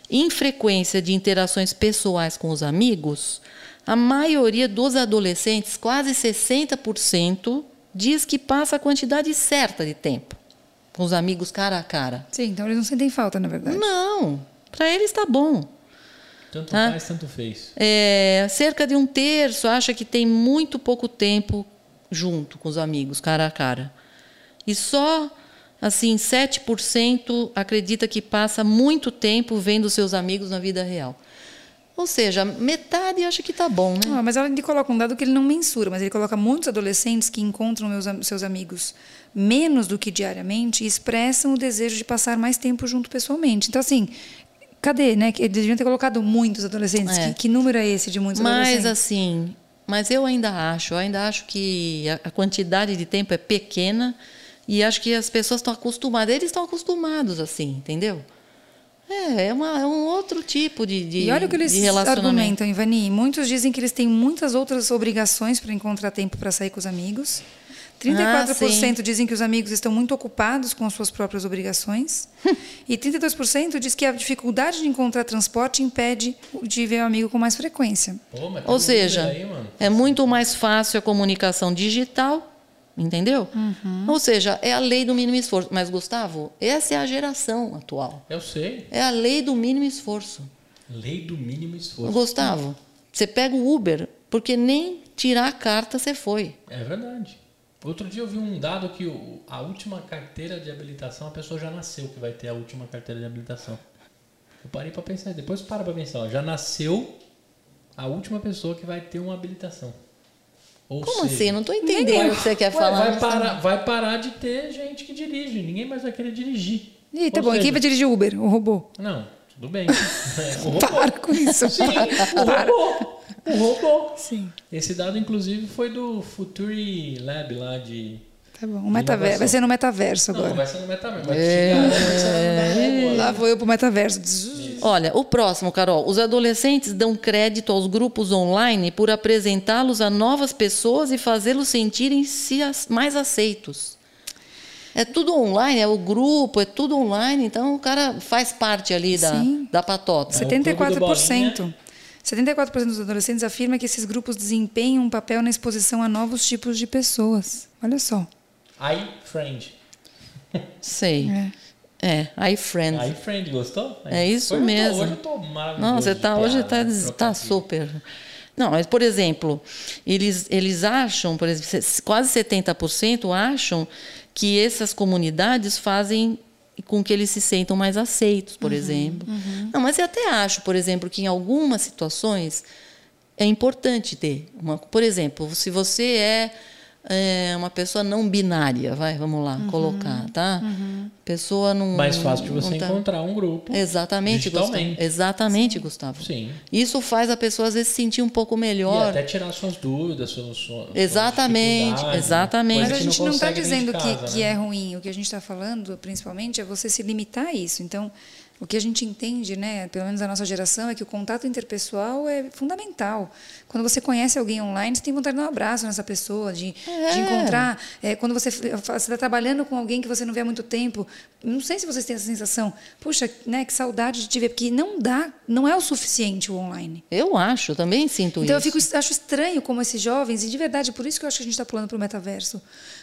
infrequência de interações pessoais com os amigos, a maioria dos adolescentes, quase 60%, diz que passa a quantidade certa de tempo com os amigos cara a cara. Sim, então eles não sentem falta, na verdade. Não, para eles está bom. Tanto Tá. faz, tanto fez. É, cerca de um terço acha que tem muito pouco tempo junto com os amigos, cara a cara. E só assim 7% acredita que passa muito tempo vendo seus amigos na vida real. Ou seja, metade acha que tá bom, né? Ah, mas ele coloca um dado que ele não mensura, mas ele coloca muitos adolescentes que encontram meus seus amigos menos do que diariamente e expressam o desejo de passar mais tempo junto pessoalmente. Então, assim, cadê, né? Eles deviam ter colocado muitos adolescentes. É. Que, que número é esse de muitos Mas adolescentes? assim, mas eu ainda acho, eu ainda acho que a quantidade de tempo é pequena e acho que as pessoas estão acostumadas, eles estão acostumados assim, entendeu? É, é, uma- é um outro tipo de, de, E olha o que eles argumentam, Ivani. Muitos dizem que eles têm muitas outras obrigações para encontrar tempo para sair com os amigos. 34% Ah, dizem que os amigos estão muito ocupados com as suas próprias obrigações. e 32% diz que a dificuldade de encontrar transporte impede de ver o amigo com mais frequência. Pô, Ou seja, aí, é muito mais fácil a comunicação digital, entendeu? Uhum. Ou seja, é a lei do mínimo esforço. Mas, Gustavo, essa é a geração atual. Eu sei. É a lei do mínimo esforço. Lei do mínimo esforço. Gustavo, você pega o Uber, porque nem tirar a carta você foi. É verdade. Outro dia eu vi um dado que a última carteira de habilitação, a pessoa já nasceu que vai ter a última carteira de habilitação. Eu parei pra pensar, depois para pra pensar, ó, já nasceu a última pessoa que vai ter uma habilitação. Ou Como seja, assim? Não estou entendendo o que você quer Ué, falar. vai, parar, vai parar de ter gente que dirige. Ninguém mais vai querer dirigir. Ih, tá Ou bom. E quem seja, vai dirigir o Uber? O robô? Não, tudo bem. É, o robô. Para com isso. Sim, o robô. O robô. Sim. Esse dado, inclusive, foi do Futuri Lab lá de. Tá bom. O metaverso. Vai ser no metaverso Não, agora. vai ser no metaverso. Vai vai no robô. Lá vou eu pro metaverso. Olha, o próximo, Carol. Os adolescentes dão crédito aos grupos online por apresentá-los a novas pessoas e fazê-los sentirem-se mais aceitos. É tudo online, é o grupo, é tudo online, então o cara faz parte ali da, Sim. da patota. É o clube do 74%. 74% dos adolescentes afirma que esses grupos desempenham um papel na exposição a novos tipos de pessoas. Olha só. iFriend. Sei. É. É, iFriend. iFriend, gostou? É isso Hoje eu tô- mesmo. hoje eu tô maravilhoso. Não, você tá, hoje está né? tá super. Não, mas, por exemplo, eles, eles acham, por exemplo, se- quase 70% acham que essas comunidades fazem com que eles se sentam mais aceitos, por exemplo. Não, mas eu até acho, por exemplo, que em algumas situações é importante ter. Uma, por exemplo, se você é, é, uma pessoa não binária, vai, vamos lá, colocar, tá? Pessoa não. Mais fácil de você tá- encontrar um grupo. Exatamente, Gustavo. Exatamente, Gustavo. Sim. Isso faz a pessoa às vezes se sentir um pouco E melhor. até tirar suas dúvidas, suas, suas Exatamente, exatamente. Mas a que gente não está dizendo que, casa, que né? é ruim. O que a gente está falando, principalmente, é você se limitar a isso. Então, o que a gente entende, né, pelo menos a nossa geração, é que o contato interpessoal é fundamental. Quando você conhece alguém online, você tem vontade de dar um abraço nessa pessoa, de, de É. encontrar. é, quando você está trabalhando com alguém que você não vê há muito tempo, não sei se vocês têm essa sensação. Puxa, né, que saudade de te ver, porque não dá, não é o suficiente o online. Eu acho, eu também sinto Então eu isso. fico, acho estranho como esses jovens, e de verdade, por isso que eu acho que a gente está pulando para o metaverso.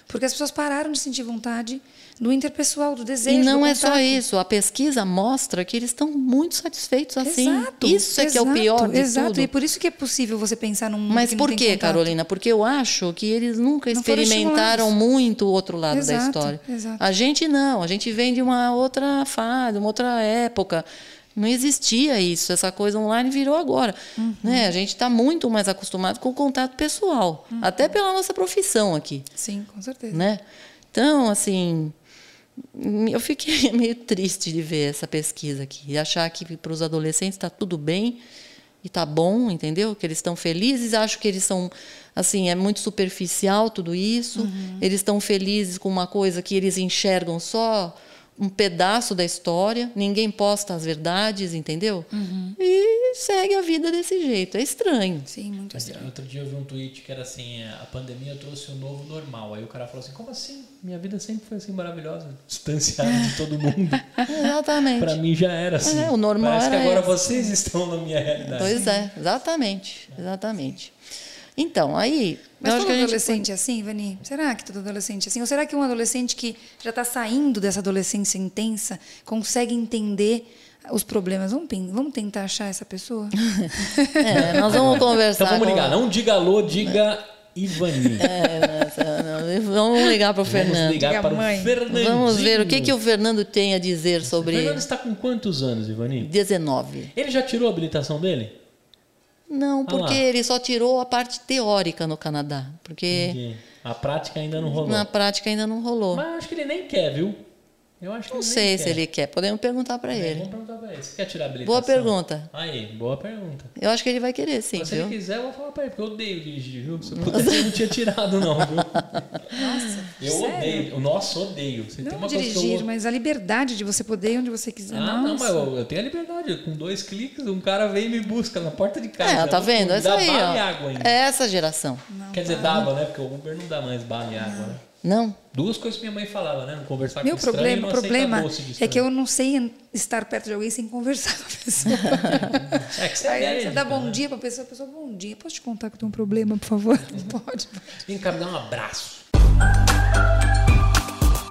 Porque as pessoas pararam de sentir vontade do interpessoal, do desejo. E não é só isso. A pesquisa mostra que eles estão muito satisfeitos assim. Exato, isso é que é o exato, pior de Exato, tudo. e por isso que é possível você pensar num mundo Mas que por não quê. Carolina? Porque eu acho que eles nunca Não experimentaram muito o outro lado da Exato, história. exato. A gente não, a gente vem de uma outra fase, uma outra época. Não existia isso, essa coisa online virou agora. Uhum. Né? A gente está muito mais acostumado com o contato pessoal, Uhum. até pela nossa profissão aqui. Sim, com certeza. Né? Então, assim, eu fiquei meio triste de ver essa pesquisa aqui e achar que para os adolescentes está tudo bem e está bom, entendeu? Que eles estão felizes. Acho que eles são, assim, é muito superficial tudo isso. Eles estão felizes com uma coisa que eles enxergam só um pedaço da história. Ninguém posta as verdades, entendeu? E segue a vida desse jeito. É estranho. Sim, muito Mas estranho. outro dia eu vi um tweet que era assim, é, a pandemia trouxe o novo normal. Aí o cara falou assim, como assim? Minha vida sempre foi assim maravilhosa, distanciada de todo mundo. Exatamente. Pra mim já era assim. É, o normal Parece que agora esse. vocês estão na minha realidade. Pois é, exatamente, exatamente. Então, aí, Mas todo adolescente é assim, Vani? Será que todo adolescente é assim? Ou será que um adolescente que já está saindo dessa adolescência intensa consegue entender os problemas? Vamos, vamos tentar achar essa pessoa? É, nós vamos conversar. Então vamos com- ligar. Não diga alô, diga Ivani. É, nossa, não, vamos ligar para o Vamos Fernando. ligar Diga para mãe. o Fernandinho. Vamos ver o que, que o Fernando tem a dizer O sobre Fernando está com quantos anos, Ivani? 19. Ele já tirou a habilitação dele? Não, Ah porque lá. ele só tirou a parte teórica no Canadá, porque Entendi. A prática ainda não rolou. na prática ainda não rolou. Mas acho que ele nem quer, viu? Eu acho que Não ele sei se quer. ele quer, podemos perguntar para É, ele. Vamos perguntar pra ele. Você quer tirar a habilitação? Boa pergunta. Aí, boa pergunta. Eu acho que ele vai querer sim, Mas se viu? ele quiser, eu vou falar pra ele, porque eu odeio dirigir, viu? Se eu pudesse, eu não tinha tirado, não, viu? Nossa, Eu sério? odeio. Nossa, odeio. Você tem Não uma coisa que eu dirigir, vou- mas a liberdade de você poder ir onde você quiser. Ah, não, Nossa. mas eu, eu tenho a liberdade. Com dois cliques, um cara vem e me busca na porta de casa. É, tá Eu vendo? Essa dá aí, bala ó. e água ainda. É essa geração. Quer dizer, dava, né? Porque o Uber não dá mais bala e água, né? Não? Duas coisas que minha mãe falava, né? Não conversar Meu com problema, não o problema é que eu não sei estar perto de alguém sem conversar com a pessoa. É que você é Aí você alérgica, dá bom né? dia pra pessoa, a pessoa, bom dia, posso te contar que eu tenho um problema, por favor? Pode. Vem cá, me dá um abraço.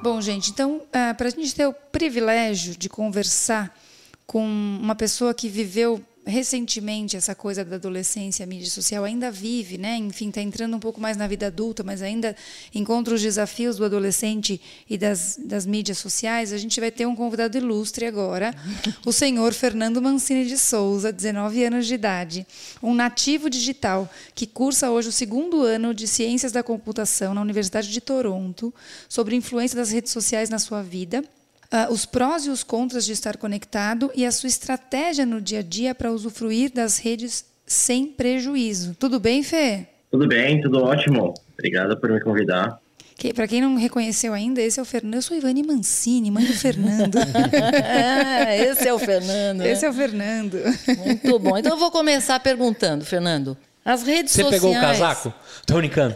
Bom, gente, então, para a gente ter o privilégio de conversar com uma pessoa que viveu recentemente essa coisa da adolescência, a mídia social ainda vive, né? Enfim, está entrando um pouco mais na vida adulta, mas ainda encontra os desafios do adolescente e das, das mídias sociais. A gente vai ter um convidado ilustre agora, o senhor Fernando Mancini de Souza, 19 anos de idade, um nativo digital que cursa hoje o segundo ano de Ciências da Computação na Universidade de Toronto, sobre influência das redes sociais na sua vida uh, os prós e os contras de estar conectado e a sua estratégia no dia a dia para usufruir das redes sem prejuízo. Tudo bem, Fê? Tudo bem, tudo ótimo. Obrigada por me convidar. Que, para quem não reconheceu ainda, esse é o Fernando. Eu sou Ivani Mancini, mãe do Fernando. é, esse é o Fernando. Né? Esse é o Fernando. Muito bom. Então eu vou começar perguntando, Fernando. As redes Você sociais. pegou o casaco? Tô brincando.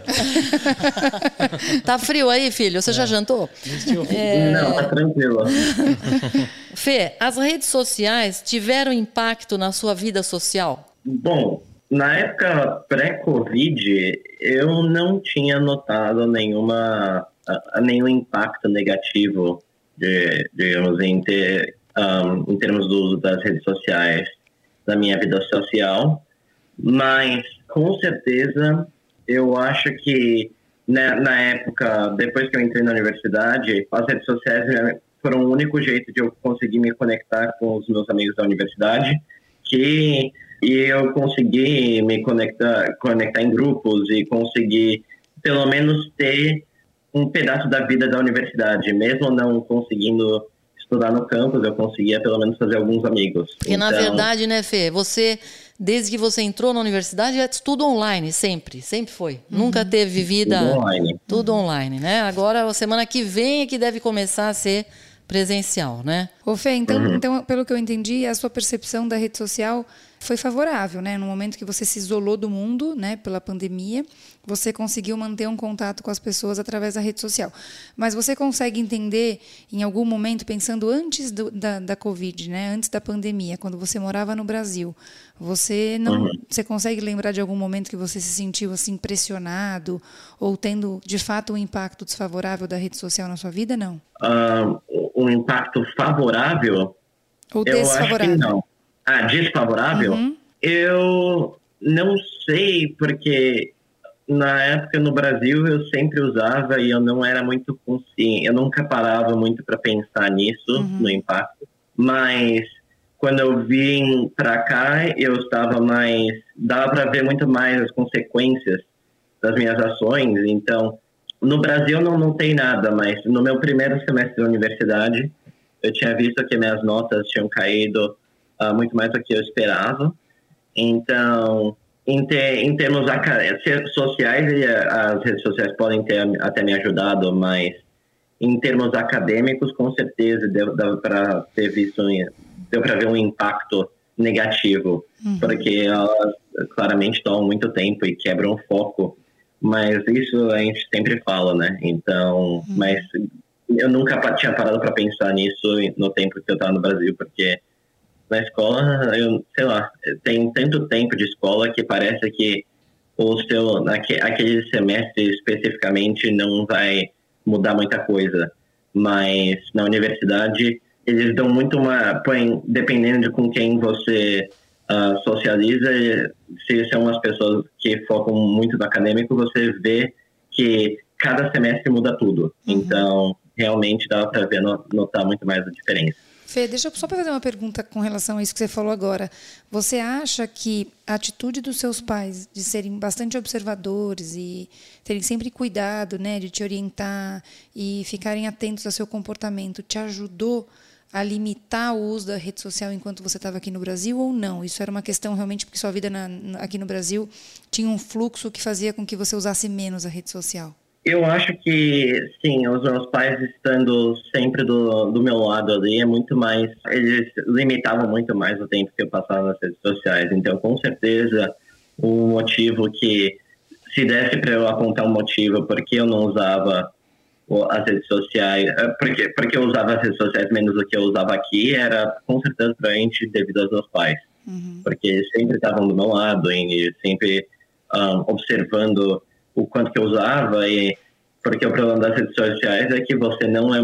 tá frio aí, filho? Você é. já jantou? É... Não, tá tranquilo. Fê, as redes sociais tiveram impacto na sua vida social? Bom, na época pré-Covid, eu não tinha notado nenhuma, nenhum impacto negativo, de, digamos, em, ter, um, em termos do uso das redes sociais na minha vida social. Mas, com certeza, eu acho que né, na época, depois que eu entrei na universidade, as redes sociais foram o único jeito de eu conseguir me conectar com os meus amigos da universidade, que e eu consegui me conectar, conectar em grupos e conseguir pelo menos ter um pedaço da vida da universidade, mesmo não conseguindo estudar no campus, eu conseguia pelo menos fazer alguns amigos. Porque então... na verdade, né, Fê, você desde que você entrou na universidade, é tudo online, sempre, sempre foi. Uhum. Nunca teve vida tudo online. Tudo online, né? Agora, a semana que vem é que deve começar a ser presencial, né? Ô Fê, então, uhum. então, pelo que eu entendi, a sua percepção da rede social foi favorável, né? No momento que você se isolou do mundo, né, pela pandemia, você conseguiu manter um contato com as pessoas através da rede social. Mas você consegue entender, em algum momento, pensando antes do, da, da Covid, né, antes da pandemia, quando você morava no Brasil, você não, uhum. você consegue lembrar de algum momento que você se sentiu assim pressionado ou tendo de fato um impacto desfavorável da rede social na sua vida? Não. Uh, um impacto favorável? Ou? Eu acho que não. Ah, desfavorável? Uhum. Eu não sei, porque na época no Brasil eu sempre usava e eu não era muito consciente, eu nunca parava muito para pensar nisso, uhum. no impacto. Mas quando eu vim para cá, eu estava mais, dava para ver muito mais as consequências das minhas ações. Então, no Brasil não não tem nada, mas no meu primeiro semestre da universidade, eu tinha visto que minhas notas tinham caído uh, muito mais do que eu esperava. Então, em, ter, em termos sociais, as redes sociais podem ter até me ajudado, mas em termos acadêmicos, com certeza deu, deu para ter visto, deu para ver um impacto negativo, uhum. porque elas claramente tomam muito tempo e quebram o foco, mas isso a gente sempre fala, né? Então, uhum. mas eu nunca tinha parado para pensar nisso no tempo que eu estava no Brasil, porque na escola, eu sei lá, tem tanto tempo de escola que parece que o seu aquele semestre especificamente não vai mudar muita coisa, mas na universidade eles dão muito uma, põe, dependendo de com quem você uh, socializa, se são as pessoas que focam muito no acadêmico, você vê que cada semestre muda tudo. Uhum. Então, realmente dá para ver notar muito mais a diferença. Fê, deixa eu só fazer uma pergunta com relação a isso que você falou agora. Você acha que a atitude dos seus pais de serem bastante observadores e terem sempre cuidado, né, de te orientar e ficarem atentos ao seu comportamento, te ajudou a limitar o uso da rede social enquanto você estava aqui no Brasil ou não? Isso era uma questão realmente porque sua vida na, aqui no Brasil tinha um fluxo que fazia com que você usasse menos a rede social? Eu acho que, sim, os meus pais estando sempre do, do meu lado ali, é muito mais. Eles limitavam muito mais o tempo que eu passava nas redes sociais. Então, com certeza, o motivo que. Se desse para eu apontar um motivo porque eu não usava as redes sociais, eh, porque, porque eu usava as redes sociais menos do que eu usava aqui, era com certeza gente devido aos meus pais. Uhum. Porque eles sempre estavam do meu lado e sempre um, observando o quanto que eu usava e porque o problema das redes sociais é que você não é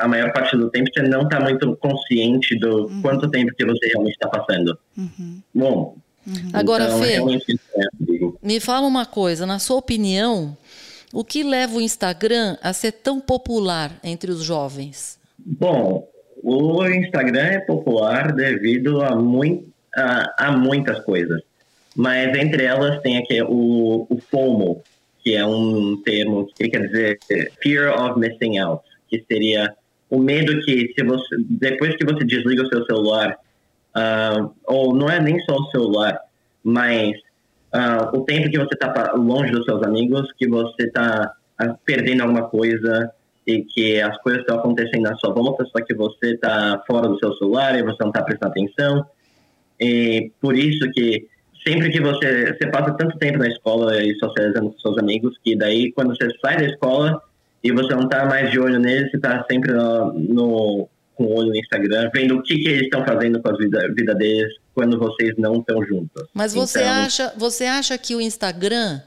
a maior parte do tempo você não está muito consciente do uhum. quanto tempo que você realmente está passando. Uhum. Bom, uhum. agora então, Fê, é, me fala uma coisa, na sua opinião, o que leva o Instagram a ser tão popular entre os jovens? Bom, o Instagram é popular devido a, muito, a, a muitas coisas, mas entre elas tem aqui o, o FOMO, que é um termo que quer dizer Fear of Missing Out, que seria o medo que se você depois que você desliga o seu celular, uh, ou não é nem só o celular, mas uh, o tempo que você está longe dos seus amigos, que você está uh, perdendo alguma coisa e que as coisas estão acontecendo na sua volta, só que você está fora do seu celular e você não está prestando atenção. E por isso que sempre que você, você passa tanto tempo na escola e socializando com seus amigos, que daí quando você sai da escola e você não está mais de olho neles, você está sempre no, no, com o olho no Instagram, vendo o que, que eles estão fazendo com a vida, vida deles quando vocês não estão juntos. Mas você, então, acha, você acha que o Instagram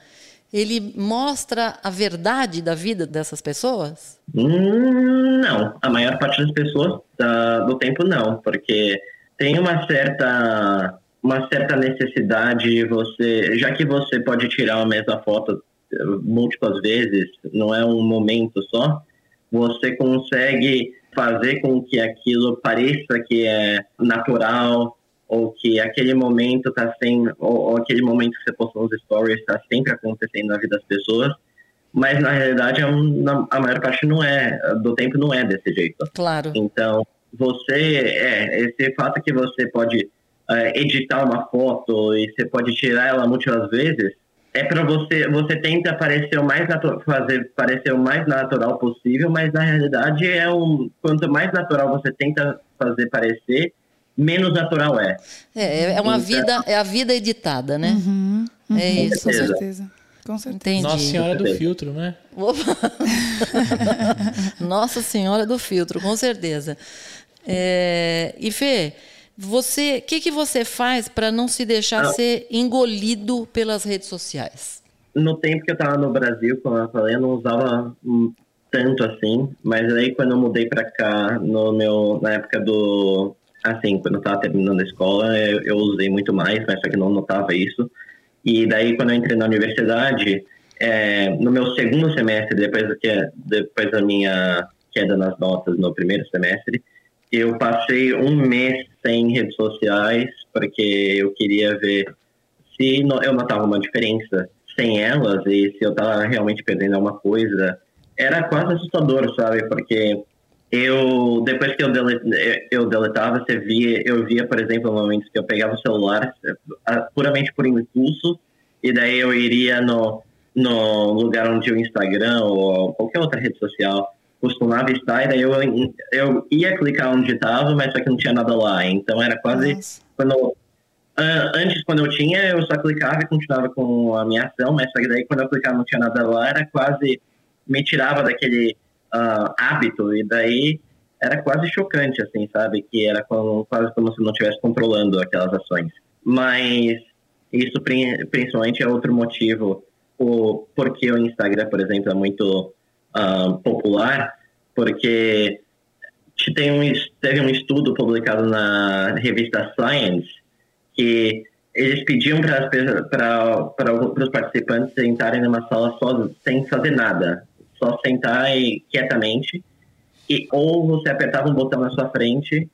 ele mostra a verdade da vida dessas pessoas? Hum, não, a maior parte das pessoas da, do tempo não, porque tem uma certa uma certa necessidade de você, já que você pode tirar a mesma foto eh, múltiplas vezes, não é um momento só, você consegue fazer com que aquilo pareça que é natural ou que aquele momento está sem ou, ou, aquele momento que você postou nos stories está sempre acontecendo na vida das pessoas mas na realidade a, a maior parte não é do tempo não é desse jeito. Claro. Então você é esse fato que você pode é, editar uma foto e você pode tirar ela múltiplas vezes é para você, você tenta parecer o mais fazer parecer o mais natural possível, mas na realidade é um quanto mais natural você tenta fazer parecer, menos natural é. É, é uma então, vida, é a vida editada, né? Uhum, uhum, é isso. Com certeza. Com certeza. Entendi. Nossa Senhora do Filtro, né? Nossa Senhora do Filtro, com certeza. É, e Fê, você, o que, que você faz para não se deixar ah. ser engolido pelas redes sociais? No tempo que eu estava no Brasil, como eu falei, eu não usava tanto assim, mas aí quando eu mudei para cá, no meu, na época do, assim, quando eu estava terminando a escola, eu, eu, usei muito mais, mas só que não notava isso. E daí quando eu entrei na universidade, é, no meu segundo semestre, depois, que, depois da minha queda nas notas no primeiro semestre, eu passei um mês sem redes sociais, porque eu queria ver se eu notava uma diferença sem elas e se eu estava realmente perdendo alguma coisa. Era quase assustador, sabe? Porque eu, depois que eu, delet, eu deletava, você via, eu via, por exemplo, momentos que eu pegava o celular puramente por impulso, e daí eu iria no, no lugar onde o Instagram ou qualquer outra rede social costumava estar, e daí eu, eu ia clicar onde estava, mas só que não tinha nada lá. Então era quase. quando Antes, quando eu tinha, eu só clicava e continuava com a minha ação, mas só que daí quando eu clicava não tinha nada lá, era quase. me tirava daquele uh, hábito, e daí era quase chocante, assim, sabe? Que era como, quase como se não estivesse controlando aquelas ações. Mas isso principalmente é outro motivo o porquê o Instagram, por exemplo, é muito uh, popular, porque tem um, teve um estudo publicado na revista Science que eles pediam para os participantes sentarem numa sala só, sem fazer nada, só sentar e, quietamente, e, ou você apertava um botão na sua frente,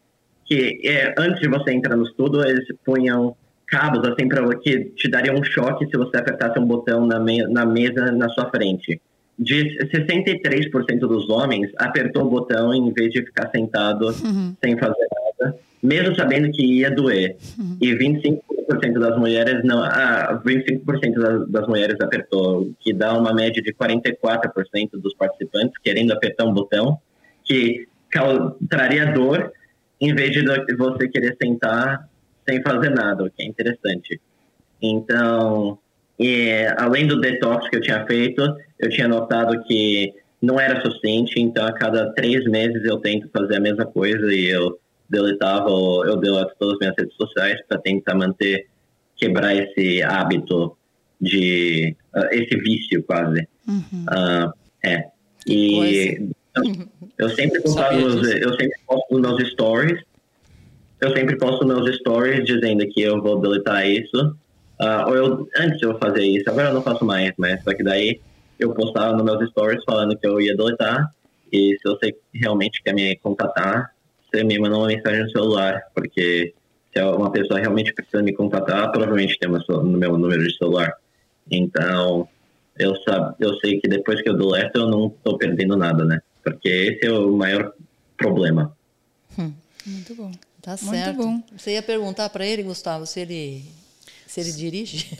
que é, antes de você entrar no estudo, eles punham cabos assim para que te daria um choque se você apertasse um botão na, me, na mesa na sua frente de 63% dos homens apertou o botão em vez de ficar sentado uhum. sem fazer nada, mesmo sabendo que ia doer. Uhum. E 25% das mulheres não, ah, 25% das, das mulheres apertou, que dá uma média de 44% dos participantes querendo apertar um botão que traria dor em vez de você querer sentar sem fazer nada, o que é interessante. Então, e, além do detox que eu tinha feito, eu tinha notado que não era suficiente, então a cada três meses eu tento fazer a mesma coisa e eu deletava, eu deleto todas as minhas redes sociais para tentar manter, quebrar esse hábito de, uh, esse vício quase. Uhum. Uh, é. E eu, eu sempre postava meus, eu sempre posto meus stories. Eu sempre posto meus stories dizendo que eu vou deletar isso. Ah, ou eu, antes eu fazia isso, agora eu não faço mais, mas só que daí eu postava nos meus stories falando que eu ia deletar. E se você realmente quer me contatar, você me manda uma mensagem no celular, porque se uma pessoa realmente precisa me contatar, provavelmente tem no meu número de celular. Então, eu, sab, eu sei que depois que eu deleto, eu não estou perdendo nada, né? Porque esse é o maior problema. Muito bom. Tá Muito certo. bom. Você ia perguntar para ele, Gustavo, se ele, se ele dirige?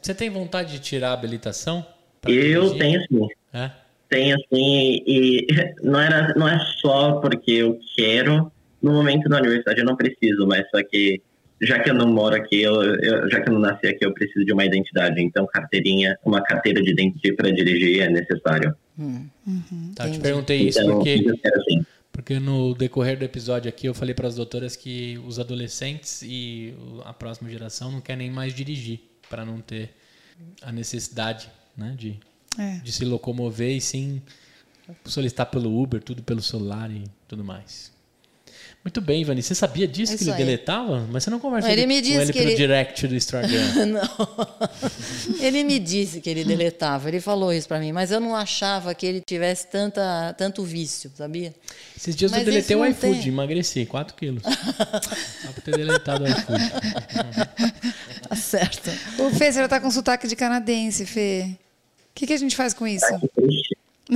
Você tem vontade de tirar a habilitação? Eu dirigir? tenho sim. É? Tenho sim, e não, era, não é só porque eu quero. No momento da universidade eu não preciso, mas só que já que eu não moro aqui, eu, eu- já que eu não nasci aqui, eu preciso de uma identidade. Então, carteirinha, uma carteira de identidade para dirigir é necessário. Tá, eu te perguntei isso Então, porque, eu quero sim. porque no decorrer do episódio aqui eu falei para as doutoras que os adolescentes e a próxima geração não querem mais dirigir para não ter a necessidade né, de, É. de se locomover e sim solicitar pelo Uber, tudo pelo celular e tudo mais. Muito bem, Ivani. Você sabia disso É que ele aí. deletava? Mas você não conversou Ele com ele pelo ele- direct do Instagram. Não. Ele me disse que ele deletava, ele falou isso para mim, mas eu não achava que ele tivesse tanta, tanto vício, sabia? Esses dias Mas eu deletei o iFood, tem. emagreci 4 quilos. Só por ter deletado o iFood. Tá certo. O Fê, você já tá com sotaque de canadense, Fê. O que, que a gente faz com isso?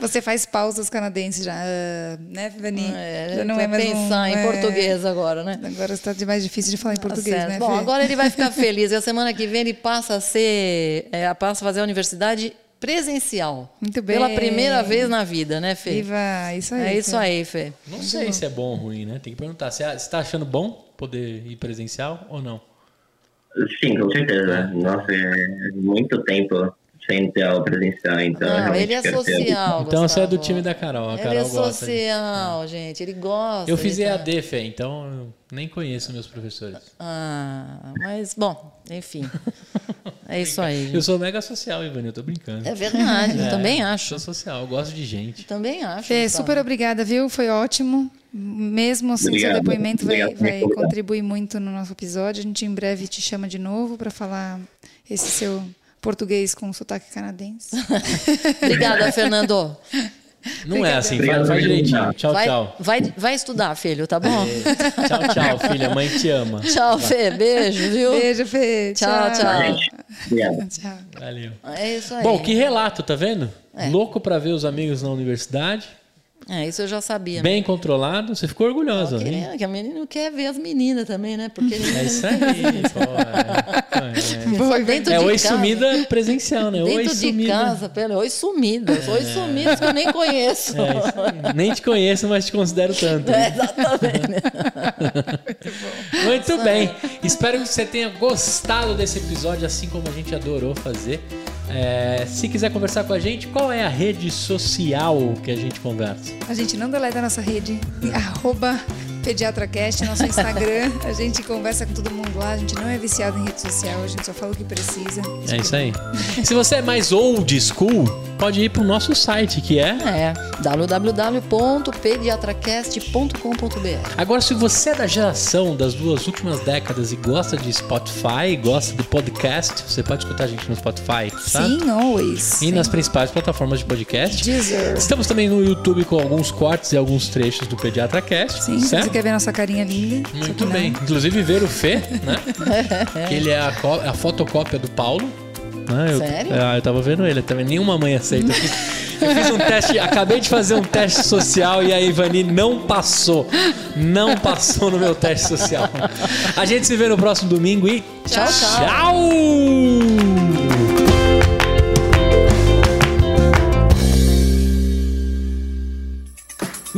Você faz pausas canadenses já, ah, né, Vani? É, já não vai é mais um- pensar em é. português agora, né? Agora está mais difícil de falar em Tá português, certo. né, Bom, Fê? agora ele vai ficar feliz. E a semana que vem ele passa a ser, é, passa a fazer a universidade presencial. Muito bem. Pela primeira vez na vida, né, Fê? Viva, isso aí. É isso Fê. aí, Fê. Não sei se é bom ou ruim, né? Tem que perguntar. Você está achando bom poder ir presencial ou não? Sim, com certeza. Nossa, é muito tempo sem ter aula presencial, então eu Não, ele é social. Então você é do time da Carol. A Ele Carol é gosta. de- social, gente. Ele gosta. Eu fiz ele tá- EAD, Fê, então eu nem conheço meus professores. Ah, mas, bom, enfim. É isso aí. Eu sou mega social, Ivani, eu tô brincando. É verdade, eu É, também Sou acho. social, eu gosto de gente. Também acho. Fê, super obrigada, viu? Foi ótimo. Mesmo assim, Obrigado. seu depoimento vai, Obrigado vai convidar. contribuir muito no nosso episódio. A gente em breve te chama de novo para falar esse seu português com sotaque canadense. Obrigada, Fernando. Não é assim, Obrigado faz, faz por direitinho. Tchau, vai, tchau. Vai, vai estudar, filho, tá bom? Tchau, tchau, filha. Mãe te ama. Tchau, Fê. Beijo, viu? Beijo, Fê. Tchau, tchau. Gente, obrigado. Tchau. Valeu. É isso aí. Bom, que relato, tá vendo? É. Louco pra ver os amigos na universidade. É, isso eu já sabia. Bem controlado. Você ficou orgulhosa, né? Que a menina quer ver as meninas também, né? Porque ele É isso aí, pô. É, Boa, é. dentro É de oi casa. sumida presencial, né? Oi Dentro de sumida. casa, pelo oi sumidas, oi sumidas que eu nem conheço. É. Nem te conheço, mas te considero tanto. É, exatamente. Muito bem. Espero que você tenha gostado desse episódio, assim como a gente adorou fazer. É, se quiser conversar com a gente, qual é a rede social que a gente conversa? A gente não deleta a nossa rede, arroba PediatraCast, nosso Instagram. A gente conversa com todo mundo lá, a gente não é viciado em rede social, a gente só fala o que precisa. É isso aí. Se você é mais old school, pode ir pro nosso site, que é. É www.pediatracast.com.br. Agora, se você é da geração das duas últimas décadas e gosta de Spotify, gosta de podcast, você pode escutar a gente no Spotify, tá? Sim, always. E nas principais plataformas de podcast. Deezer. Estamos também no YouTube com alguns cortes e alguns trechos do Pediatra Cast, Sim, certo? Quer ver nossa carinha linda. Muito não. bem. Inclusive ver o Fê, né? ele é a, a fotocópia do Paulo. né? Eu, Sério? Ah, eu tava vendo ele também. Nenhuma mãe aceita. Eu fiz, eu fiz um teste, acabei de fazer um teste social e a Ivani não passou. Não passou no meu teste social. A gente se vê no próximo domingo e Tchau, tchau. tchau!